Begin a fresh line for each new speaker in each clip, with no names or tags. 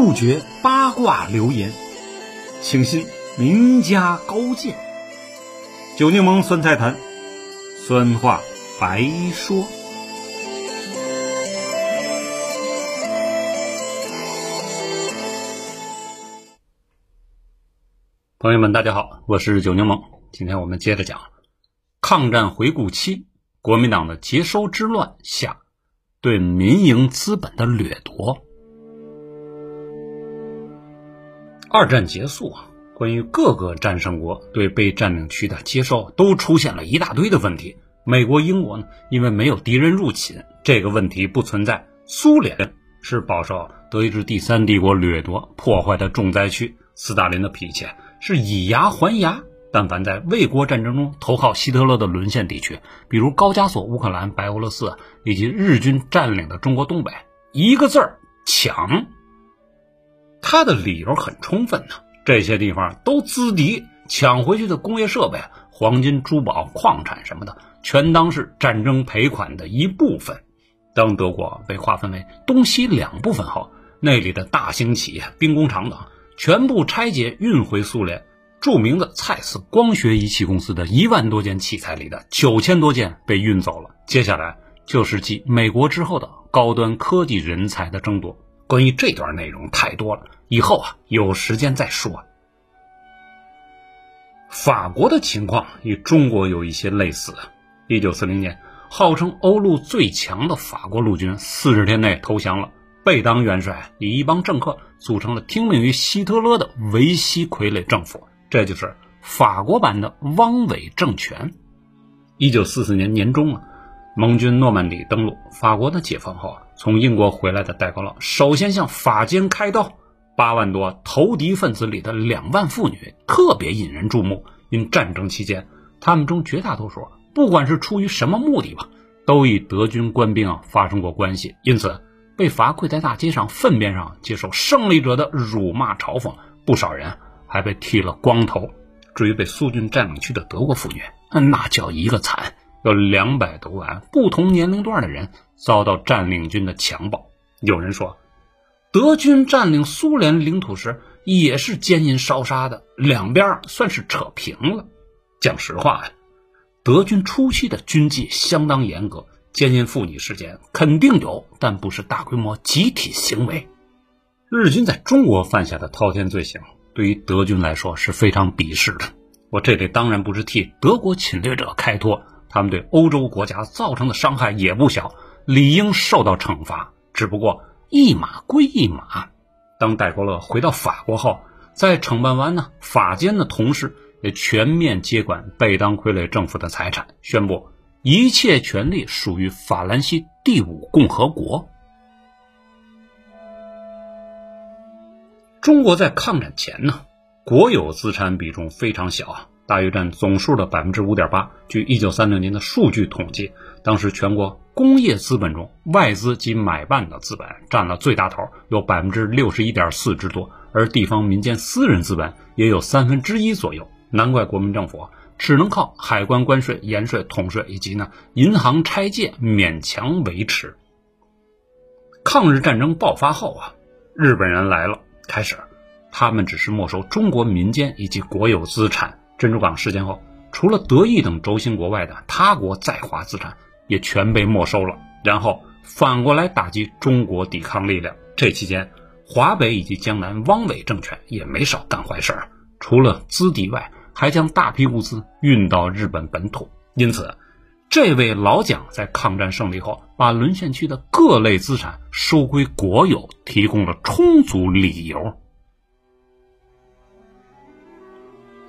杜绝八卦流言，请信名家高见。酒柠檬酸菜坛，酸话白说。朋友们，大家好，我是酒柠檬。今天我们接着讲抗战回顾期，国民党的劫收之乱下对民营资本的掠夺。二战结束啊，关于各个战胜国对被占领区的接收，都出现了一大堆的问题。美国、英国呢，因为没有敌人入侵，这个问题不存在；苏联是饱受德意志第三帝国掠夺破坏的重灾区。斯大林的脾气。是以牙还牙。但凡在卫国战争中投靠希特勒的沦陷地区，比如高加索、乌克兰、白俄罗斯以及日军占领的中国东北，一个字儿抢。他的理由很充分呢，这些地方都资敌，抢回去的工业设备、黄金、珠宝、矿产什么的，全当是战争赔款的一部分。当德国被划分为东西两部分后，那里的大型企业、兵工厂等。全部拆解运回苏联。著名的蔡司光学仪器公司的一万多件器材里的九千多件被运走了。接下来就是继美国之后的高端科技人才的争夺。关于这段内容太多了，以后啊有时间再说。法国的情况与中国有一些类似。一九四零年，号称欧陆最强的法国陆军四十天内投降了。贝当元帅与一帮政客组成了听命于希特勒的维希傀儡政府，这就是法国版的汪伪政权。一九四四年年中啊，盟军诺曼底登陆，法国的解放后啊，从英国回来的戴高乐首先向法监开刀，八万多投敌分子里的两万妇女特别引人注目，因战争期间，他们中绝大多数不管是出于什么目的吧，都与德军官兵啊发生过关系，因此。被罚跪在大街上粪便上接受胜利者的辱骂嘲讽，不少人还被剃了光头。至于被苏军占领区的德国妇女，那叫一个惨，有两百多万不同年龄段的人遭到占领军的强暴。有人说，德军占领苏联领土时也是奸淫烧杀的，两边算是扯平了。讲实话呀，德军初期的军纪相当严格。奸淫妇女事件肯定有，但不是大规模集体行为。日军在中国犯下的滔天罪行，对于德军来说是非常鄙视的。我这里当然不是替德国侵略者开脱，他们对欧洲国家造成的伤害也不小，理应受到惩罚。只不过一码归一码。当戴高乐回到法国后，在惩办完呢法监的同事也全面接管贝当傀儡政府的财产，宣布。一切权利属于法兰西第五共和国。中国在抗战前呢，国有资产比重非常小，大约占总数的百分之五点八。据一九三六年的数据统计，当时全国工业资本中，外资及买办的资本占了最大头，有百分之六十一点四之多，而地方民间私人资本也有三分之一左右。难怪国民政府。只能靠海关关税、盐税、统税以及呢银行拆借勉强维持。抗日战争爆发后啊，日本人来了，开始，他们只是没收中国民间以及国有资产。珍珠港事件后，除了德意等轴心国外的他国在华资产也全被没收了，然后反过来打击中国抵抗力量。这期间，华北以及江南汪伪政权也没少干坏事儿，除了资敌外。还将大批物资运到日本本土，因此，这位老蒋在抗战胜利后，把沦陷区的各类资产收归国有，提供了充足理由。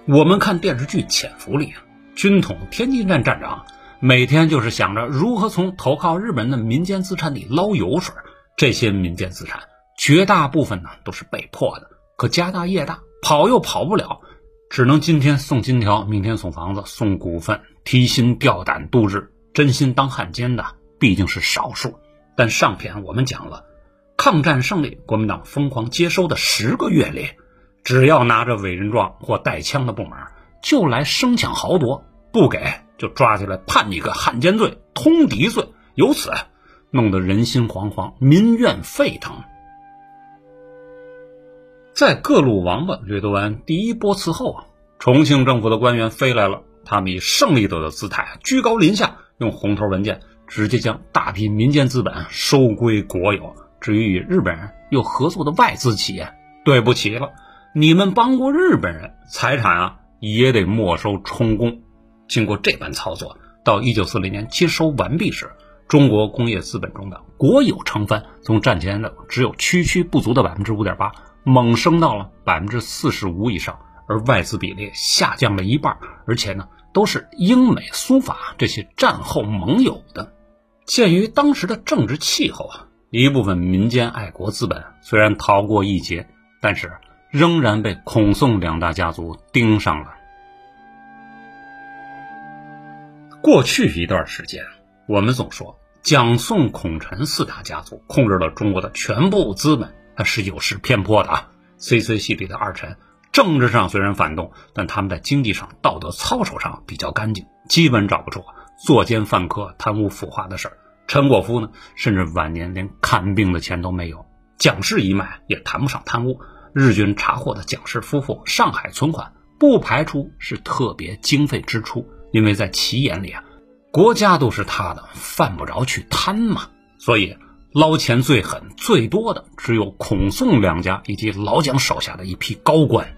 我们看电视剧《潜伏》里，军统天津站站长每天就是想着如何从投靠日本的民间资产里捞油水。这些民间资产绝大部分呢都是被迫的，可家大业大，跑又跑不了。只能今天送金条，明天送房子，送股份，提心吊胆度日。真心当汉奸的毕竟是少数。但上篇我们讲了，抗战胜利，国民党疯狂接收的十个月里，只要拿着委任状或带枪的部门，就来生抢豪夺，不给就抓起来判你个汉奸罪、通敌罪，由此弄得人心惶惶，民怨沸腾。在各路王八掠夺完第一波次后啊，重庆政府的官员飞来了，他们以胜利者的姿态居高临下，用红头文件直接将大批民间资本收归国有。至于与日本人又合作的外资企业，对不起了，你们帮过日本人，财产啊也得没收充公。经过这般操作，到一九四零年接收完毕时，中国工业资本中的国有成分从战前的只有区区不足的百分之五点八，猛升到了百分之四十五以上，而外资比例下降了一半，而且呢都是英美苏法这些战后盟友的。鉴于当时的政治气候啊。一部分民间爱国资本虽然逃过一劫，但是仍然被孔宋两大家族盯上了。过去一段时间，我们总说蒋宋孔陈四大家族控制了中国的全部资本，它是有失偏颇的啊。CC 系里的二陈，政治上虽然反动，但他们在经济上、道德操守上比较干净，基本找不出作奸犯科、贪污腐化的事儿。陈果夫呢，甚至晚年连看病的钱都没有。蒋氏一脉也谈不上贪污。日军查获的蒋氏夫妇上海存款，不排除是特别经费支出，因为在其眼里啊，国家都是他的，犯不着去贪嘛。所以捞钱最狠、最多的只有孔宋两家以及老蒋手下的一批高官。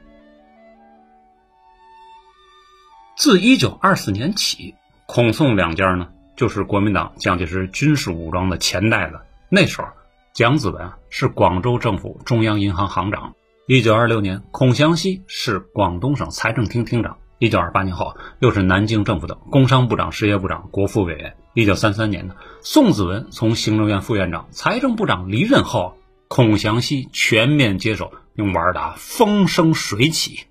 自一九二四年起，孔宋两家呢。就是国民党蒋介石军事武装的钱袋子。那时候，蒋子文啊是广州政府中央银行行长。一九二六年，孔祥熙是广东省财政厅厅长。一九二八年后，又是南京政府的工商部长、实业部长、国副委员。一九三三年呢，宋子文从行政院副院长、财政部长离任后，孔祥熙全面接手，用玩的风生水起。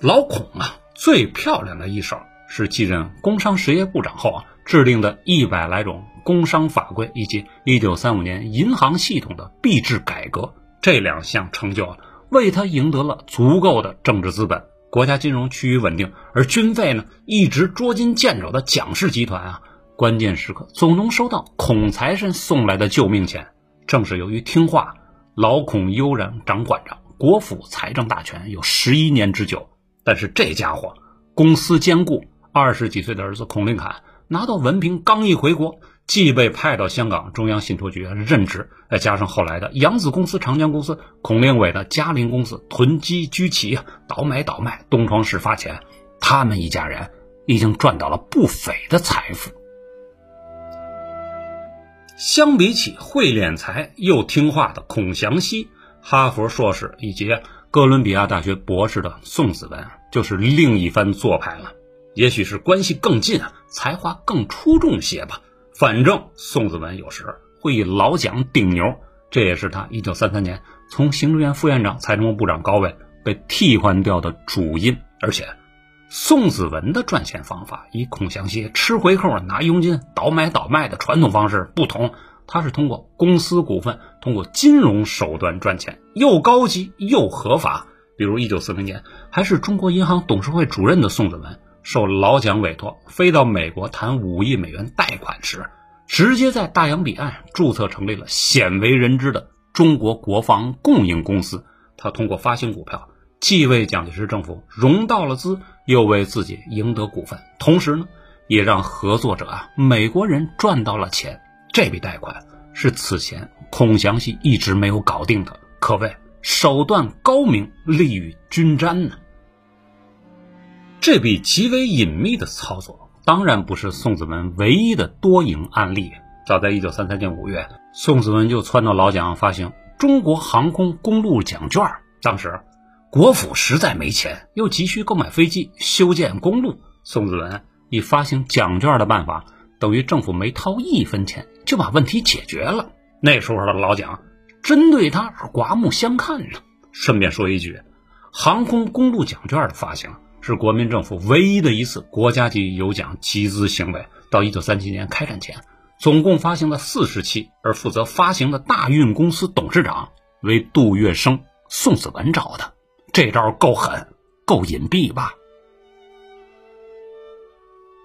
老孔啊，最漂亮的一手。是继任工商实业部长后啊，制定的一百来种工商法规，以及一九三五年银行系统的币制改革这两项成就啊，为他赢得了足够的政治资本，国家金融趋于稳定，而军费呢一直捉襟见肘的蒋氏集团啊，关键时刻总能收到孔财神送来的救命钱。正是由于听话，老孔悠然掌管着国府财政大权有十一年之久。但是这家伙公司兼顾。二十几岁的儿子孔令侃拿到文凭，刚一回国，既被派到香港中央信托局任职，再加上后来的扬子公司、长江公司、孔令伟的嘉陵公司囤积居奇，倒买倒卖，东窗事发前，他们一家人已经赚到了不菲的财富。相比起会敛财又听话的孔祥熙，哈佛硕士以及哥伦比亚大学博士的宋子文，就是另一番做派了。也许是关系更近啊，才华更出众些吧。反正宋子文有时会以老蒋顶牛，这也是他1933年从行政院副院长、财政部部长高位被替换掉的主因。而且，宋子文的赚钱方法与孔祥熙吃回扣、拿佣金、倒买倒卖的传统方式不同，他是通过公司股份、通过金融手段赚钱，又高级又合法。比如1940年还是中国银行董事会主任的宋子文。受老蒋委托，飞到美国谈五亿美元贷款时，直接在大洋彼岸注册成立了鲜为人知的中国国防供应公司。他通过发行股票，既为蒋介石政府融到了资，又为自己赢得股份，同时呢，也让合作者啊美国人赚到了钱。这笔贷款是此前孔祥熙一直没有搞定的，可谓手段高明，利于均沾呢。这笔极为隐秘的操作，当然不是宋子文唯一的多赢案例。早在1933年5月，宋子文就撺掇老蒋发行中国航空公路奖券。当时，国府实在没钱，又急需购买飞机、修建公路。宋子文以发行奖券的办法，等于政府没掏一分钱就把问题解决了。那时候的老蒋真对他是刮目相看呢。顺便说一句，航空公路奖券的发行。是国民政府唯一的一次国家级有奖集资行为。到一九三七年开战前，总共发行了四十期，而负责发行的大运公司董事长为杜月笙、宋子文找的。这招够狠，够隐蔽吧？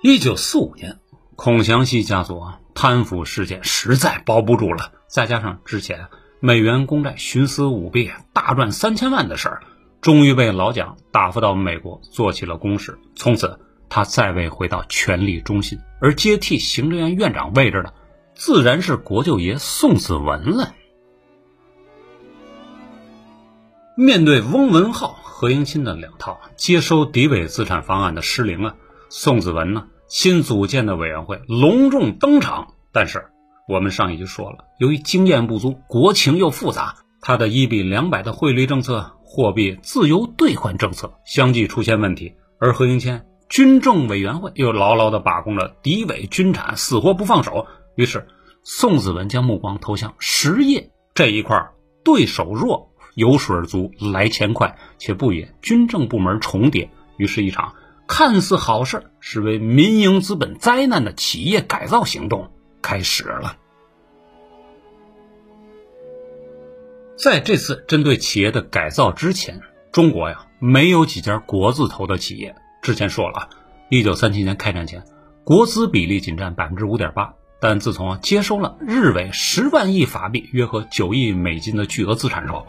一九四五年，孔祥熙家族贪腐事件实在包不住了，再加上之前美元公债徇私舞弊大赚三千万的事儿，终于被老蒋打发到美国做起了公事。从此，他再未回到权力中心，而接替行政院院长位置的，自然是国舅爷宋子文了。面对翁文浩、何应钦的两套接收敌伪资产方案的失灵啊，宋子文呢新组建的委员会隆重登场。但是我们上一集说了，由于经验不足，国情又复杂，他的一比两百的汇率政策、货币自由兑换政策相继出现问题，而何应钦军政委员会又牢牢地把控着敌伪军产，死活不放手。于是宋子文将目光投向实业这一块，对手弱。油水足，来钱快，且不也军政部门重叠，于是，一场看似好事，实为民营资本灾难的企业改造行动开始了。在这次针对企业的改造之前，中国呀没有几家国字头的企业。之前说了，一九三七年开战前，国资比例仅占百分之五点八，但自从接收了日伪十万亿法币（约合九亿美金）的巨额资产后，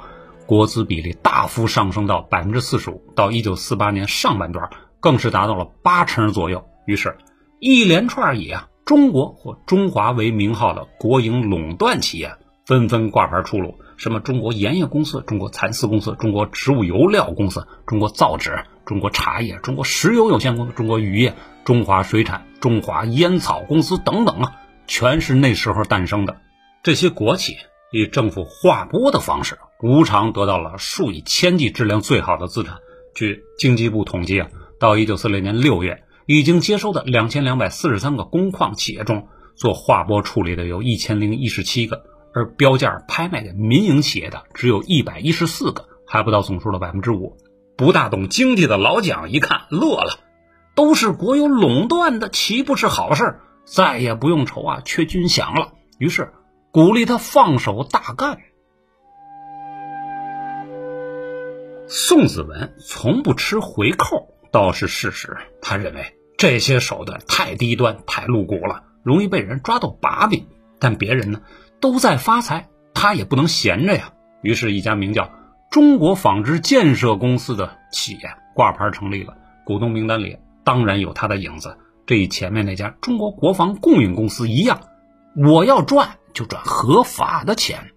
国资比例大幅上升到百分之四十五，到一九四八年上半段更是达到了八成左右。于是，一连串以啊中国或中华为名号的国营垄断企业纷纷挂牌出炉，什么中国盐业公司、中国蚕丝公司、中国植物油料公司、中国造纸、中国茶叶、中国石油有限公司、中国渔业、中华水产、中华烟草公司等等啊，全是那时候诞生的这些国企。以政府划拨的方式，无偿得到了数以千计质量最好的资产。据经济部统计啊，到一九四零年六月，已经接收的两千两百四十三个工矿企业中，做划拨处理的有一千零一十七个，而标价拍卖给民营企业的只有一百一十四个，还不到总数的百分之五。不大懂经济的老蒋一看乐了，都是国有垄断的，岂不是好事？再也不用愁啊缺军饷了。于是。鼓励他放手大干。宋子文从不吃回扣，倒是事实。他认为这些手段太低端、太露骨了，容易被人抓到把柄。但别人呢，都在发财，他也不能闲着呀。于是，一家名叫“中国纺织建设公司”的企业挂牌成立了，股东名单里当然有他的影子。这与前面那家中国国防供应公司一样，我要赚。就赚合法的钱。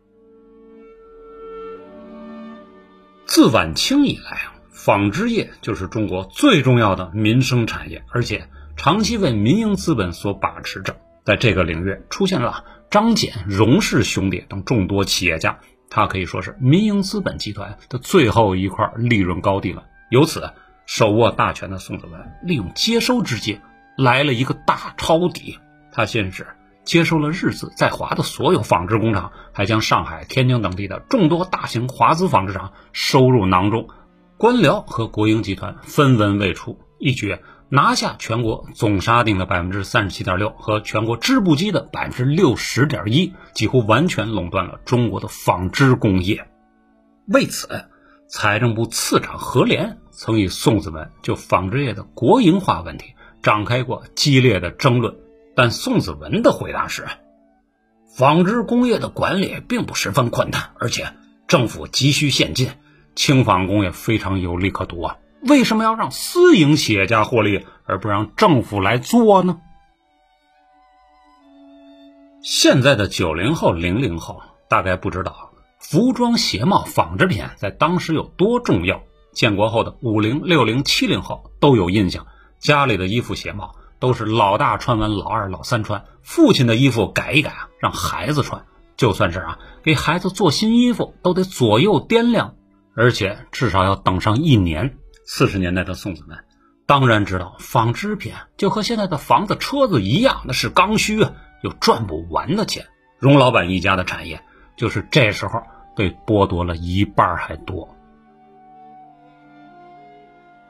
自晚清以来啊，纺织业就是中国最重要的民生产业，而且长期为民营资本所把持着。在这个领域，出现了张謇、荣氏兄弟等众多企业家，他可以说是民营资本集团的最后一块利润高地了。由此，手握大权的宋子文利用接收之机来了一个大抄底。他先是。接收了日资在华的所有纺织工厂，还将上海、天津等地的众多大型华资纺织厂收入囊中，官僚和国营集团分文未出，一举拿下全国总沙锭的百分之三十七点六和全国织布机的百分之六十点一，几乎完全垄断了中国的纺织工业。为此，财政部次长何连曾与宋子文就纺织业的国营化问题展开过激烈的争论。但宋子文的回答是：纺织工业的管理并不十分困难，而且政府急需现金，轻纺工业非常有利可图啊！为什么要让私营企业家获利，而不让政府来做呢？现在的九零后、零零后大概不知道，服装、鞋帽、纺织品在当时有多重要。建国后的五零、六零、七零后都有印象，家里的衣服、鞋帽。都是老大穿完，老二、老三穿。父亲的衣服改一改啊，让孩子穿。就算是啊，给孩子做新衣服，都得左右掂量，而且至少要等上一年。四十年代的宋子文当然知道，纺织品就和现在的房子、车子一样，那是刚需啊，有赚不完的钱。荣老板一家的产业，就是这时候被剥夺了一半还多。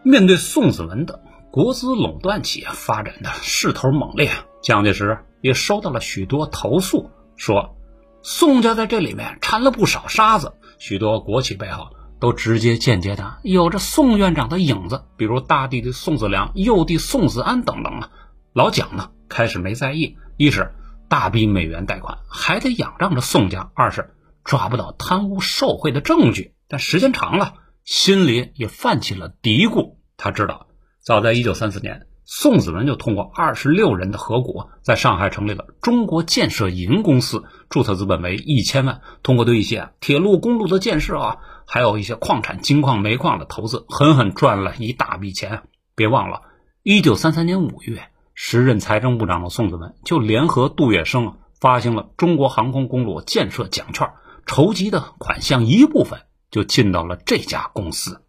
面对宋子文的。国资垄断企业发展的势头猛烈，蒋介石也收到了许多投诉，说宋家在这里面掺了不少沙子。许多国企背后都直接间接的有着宋院长的影子，比如大弟弟宋子良、幼弟宋子安等等啊。老蒋呢，开始没在意，一是大笔美元贷款还得仰仗着宋家，二是抓不到贪污受贿的证据，但时间长了，心里也泛起了嘀咕。他知道，早在一九三四年，宋子文就通过二十六人的合股，在上海成立了中国建设银公司，注册资本为一千万。通过对一些铁路、公路的建设啊，还有一些矿产、金矿、煤矿的投资，狠狠赚了一大笔钱。别忘了，一九三三年五月，时任财政部长的宋子文就联合杜月笙发行了中国航空公路建设奖券，筹集的款项一部分就进到了这家公司。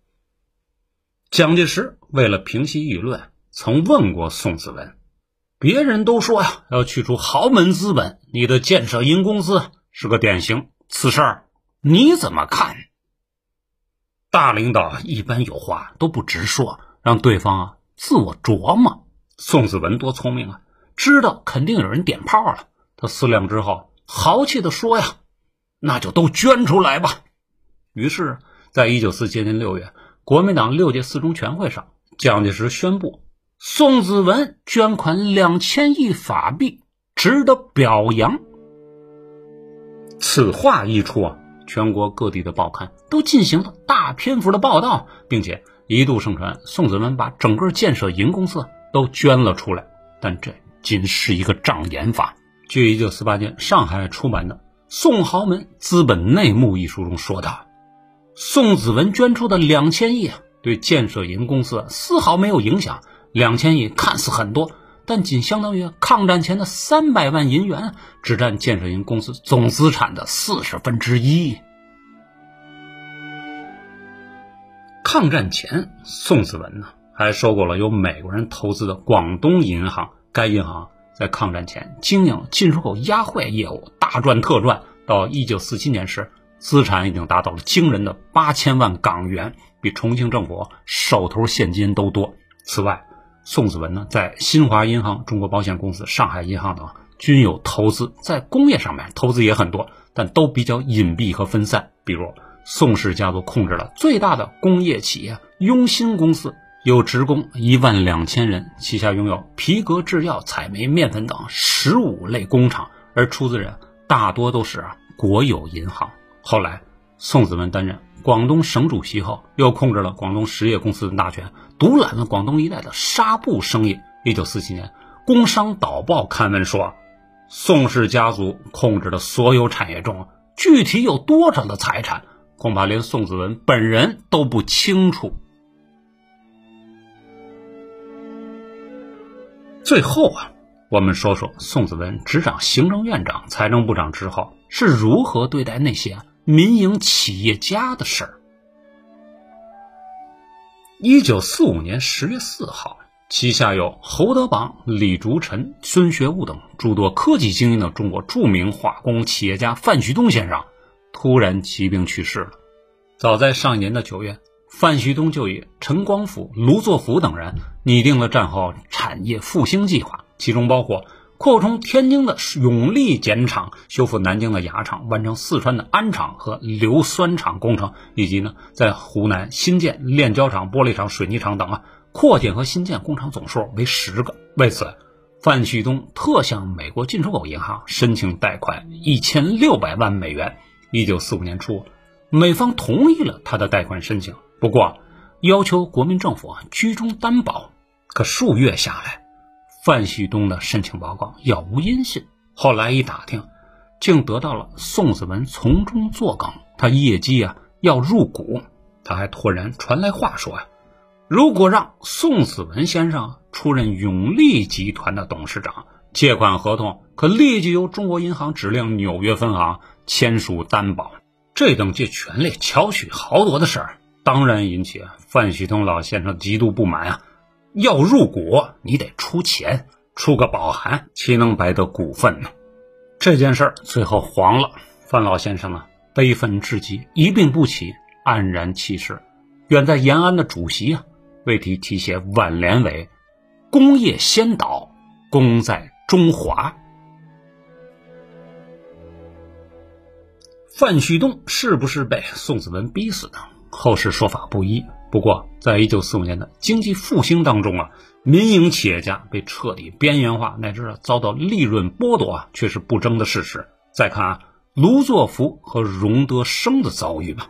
蒋介石为了平息舆论，曾问过宋子文：“别人都说呀，要去除豪门资本，你的建设银公司是个典型。此事儿你怎么看？”大领导一般有话都不直说，让对方啊自我琢磨。宋子文多聪明啊，知道肯定有人点炮了。他思量之后，豪气的说：“呀，那就都捐出来吧。”于是，在一九四七年六月。国民党六届四中全会上，蒋介石宣布宋子文捐款两千亿法币，值得表扬。此话一出啊，全国各地的报刊都进行了大篇幅的报道，并且一度盛传宋子文把整个建设银公司都捐了出来。但这仅是一个障眼法。据一九四八年上海出版的《宋豪门资本内幕》一书中说道。宋子文捐出的两千亿对建设银公司丝毫没有影响。两千亿看似很多，但仅相当于抗战前的三百万银元，只占建设银公司总资产的四十分之一。抗战前，宋子文呢还收购了由美国人投资的广东银行，该银行在抗战前经营进出口押汇业务，大赚特赚。到一九四七年时。资产已经达到了惊人的八千万港元，比重庆政府手头现金都多。此外，宋子文呢在新华银行、中国保险公司、上海银行等均有投资，在工业上面投资也很多，但都比较隐蔽和分散。比如，宋氏家族控制了最大的工业企业雍兴公司，有职工一万两千人，旗下拥有皮革制药、彩煤、面粉等十五类工厂，而出资人大多都是国有银行。后来，宋子文担任广东省主席后，又控制了广东实业公司的大权，独揽了广东一带的纱布生意。一九四七年，《工商导报》刊文说，宋氏家族控制的所有产业中，具体有多少的财产，恐怕连宋子文本人都不清楚。最后啊，我们说说宋子文执掌行政院长、财政部长之后是如何对待那些。民营企业家的事儿。一九四五年十月四号，旗下有侯德榜、李竹臣、孙学武等诸多科技精英的中国著名化工企业家范旭东先生突然疾病去世了。早在上一年的九月，范旭东就以陈光甫、卢作孚等人拟定了战后产业复兴计划，其中包括。扩充天津的永利碱厂，修复南京的牙厂，完成四川的氨厂和硫酸厂工程，以及呢，在湖南新建炼胶厂、玻璃厂、水泥厂等啊，扩建和新建工厂总数为十个。为此，范旭东特向美国进出口银行申请贷款一千六百万美元。一九四五年初，美方同意了他的贷款申请，不过要求国民政府啊居中担保。可数月下来。范旭东的申请报告杳无音信，后来一打听，竟得到了宋子文从中作梗，他业绩啊要入股。他还突然传来话说啊，如果让宋子文先生出任永利集团的董事长，借款合同可立即由中国银行指令纽约分行签署担保。这等借权力巧取豪夺的事儿，当然引起范旭东老先生极度不满啊。要入股，你得出钱，出个保函，岂能白得股份呢？这件事儿最后黄了，范老先生呢，悲愤至极，一病不起，黯然弃世。远在延安的主席啊，为其题写挽联为：“工业先导，功在中华。”范旭东是不是被宋子文逼死的？后世说法不一。不过，在一九四五年的经济复兴当中啊，民营企业家被彻底边缘化，乃至遭到利润剥夺啊，却是不争的事实。再看啊，卢作孚和荣德生的遭遇吧。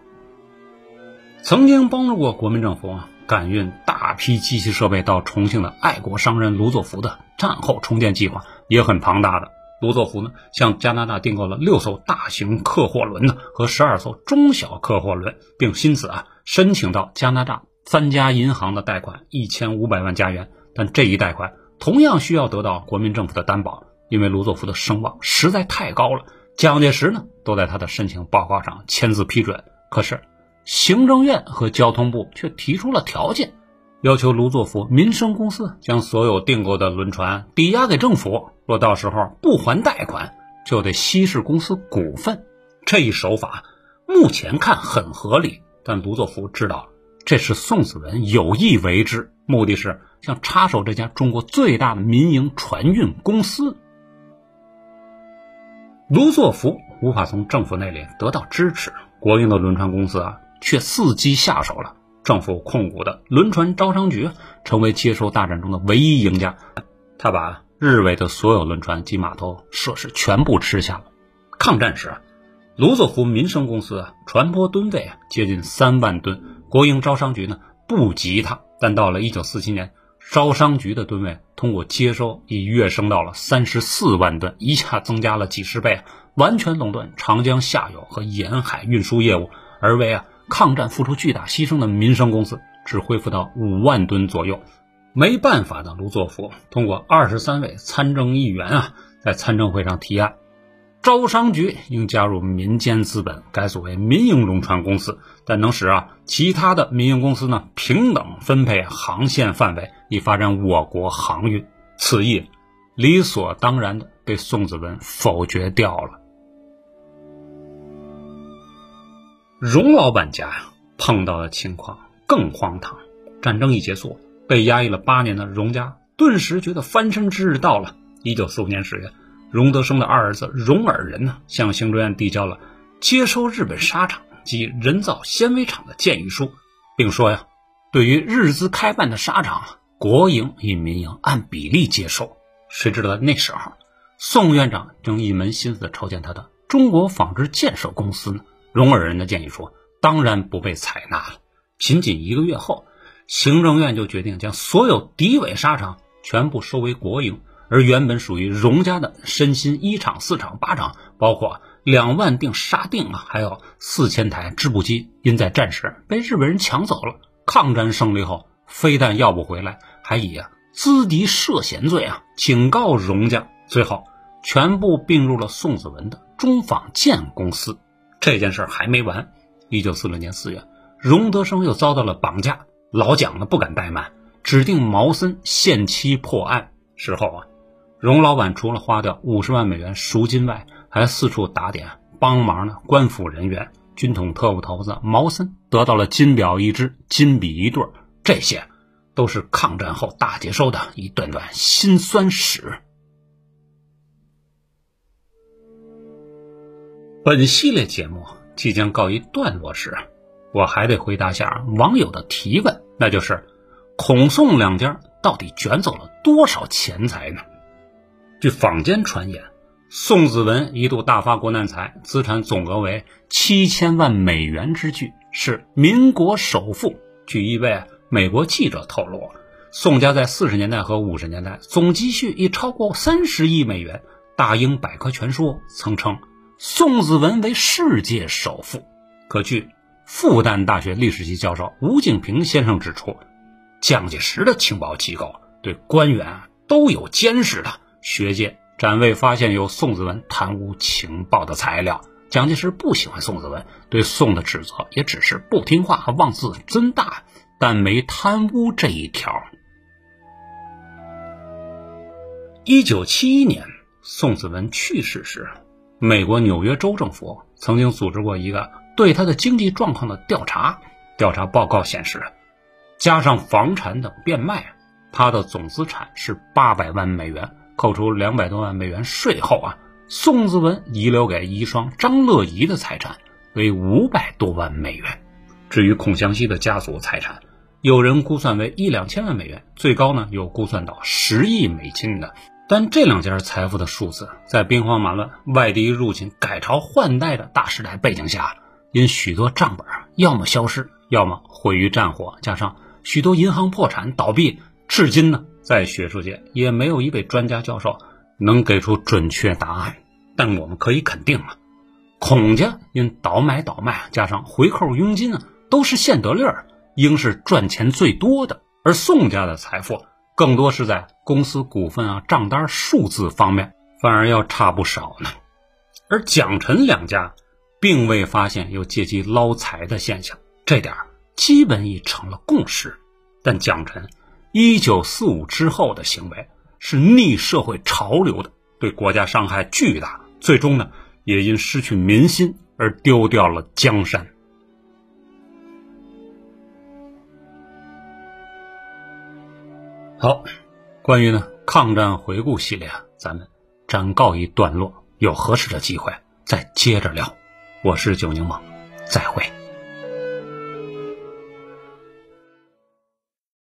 曾经帮助过国民政府啊赶运大批机器设备到重庆的爱国商人卢作孚的战后重建计划也很庞大的。卢作孚呢，向加拿大订购了六艘大型客货轮呢和十二艘中小客货轮，并因此啊申请到加拿大三家银行的贷款一千五百万加元。但这一贷款同样需要得到国民政府的担保，因为卢作孚的声望实在太高了。蒋介石呢都在他的申请报告上签字批准，可是行政院和交通部却提出了条件。要求卢作孚民生公司将所有订购的轮船抵押给政府，若到时候不还贷款，就得稀释公司股份。这一手法目前看很合理，但卢作孚知道这是宋子文有意为之，目的是想插手这家中国最大的民营船运公司。卢作孚无法从政府那里得到支持，国营的轮船公司啊，却伺机下手了。政府控股的轮船招商局成为接收大战中的唯一赢家，他把日伪的所有轮船及码头设施全部吃下了。抗战时，卢作孚民生公司啊船舶吨位啊接近三万吨，国营招商局呢不及他，但到了一九四七年，招商局的吨位通过接收已跃升到了三十四万吨，一下增加了几十倍，完全垄断长江下游和沿海运输业务，而为啊。抗战付出巨大牺牲的民生公司只恢复到五万吨左右，没办法的卢作孚通过二十三位参政议员啊，在参政会上提案，招商局应加入民间资本，改组为民营轮船公司，但能使啊其他的民营公司呢平等分配航线范围，以发展我国航运。此意理所当然的被宋子文否决掉了。荣老板家呀，碰到的情况更荒唐。战争一结束，被压抑了八年的荣家顿时觉得翻身之日到了。一九四五年十月，荣德生的二儿子荣尔仁呢，向行政院递交了接收日本纱厂及人造纤维厂的建议书，并说呀，对于日资开办的纱厂，国营与民营按比例接收。谁知道那时候，宋院长正一门心思筹建他的中国纺织建设公司呢。荣尔人的建议说：“当然不被采纳了。”仅仅一个月后，行政院就决定将所有敌伪纱厂全部收为国营，而原本属于荣家的身心一厂、四厂、八厂，包括两万锭纱锭啊，还有四千台织布机，因在战时被日本人抢走了。抗战胜利后，非但要不回来，还以啊资敌涉嫌罪啊警告荣家，最后全部并入了宋子文的中纺建公司。这件事还没完。一九四六年四月，荣德生又遭到了绑架，老蒋呢不敢怠慢，指定毛森限期破案。事后啊，荣老板除了花掉五十万美元赎金外，还四处打点帮忙呢。官府人员、军统特务头子毛森得到了金表一只、金笔一对，这些都是抗战后大接收的一段段辛酸史。本系列节目即将告一段落时，我还得回答下网友的提问，那就是孔宋两家到底卷走了多少钱财呢？据坊间传言，宋子文一度大发国难财，资产总额为七千万美元之巨，是民国首富。据一位美国记者透露，宋家在四十年代和五十年代总积蓄已超过三十亿美元。大英百科全书曾称。宋子文为世界首富，可据复旦大学历史系教授吴敬平先生指出，蒋介石的情报机构对官员都有监视的，学界暂未发现有宋子文贪污情报的材料。蒋介石不喜欢宋子文，对宋的指责也只是不听话和妄自尊大，但没贪污这一条。一九七一年，宋子文去世时。美国纽约州政府曾经组织过一个对他的经济状况的调查，调查报告显示，加上房产等变卖，他的总资产是八百万美元，扣除两百多万美元税后啊，宋子文遗留给遗孀张乐怡的财产为五百多万美元。至于孔祥熙的家族财产，有人估算为一两千万美元，最高呢有估算到十亿美金的。但这两家财富的数字，在兵荒马乱、外敌入侵、改朝换代的大时代背景下，因许多账本要么消失，要么毁于战火，加上许多银行破产倒闭，至今呢，在学术界也没有一位专家教授能给出准确答案。但我们可以肯定啊，孔家因倒买倒卖，加上回扣佣金啊，都是现得利儿，应是赚钱最多的。而宋家的财富。更多是在公司股份啊、账单数字方面，反而要差不少呢。而蒋陈两家并未发现有借机捞财的现象，这点基本已成了共识。但蒋陈一九四五之后的行为是逆社会潮流的，对国家伤害巨大，最终呢也因失去民心而丢掉了江山。好，关于呢抗战回顾系列啊，咱们暂告一段落，有合适的机会再接着聊。我是九柠檬，再会。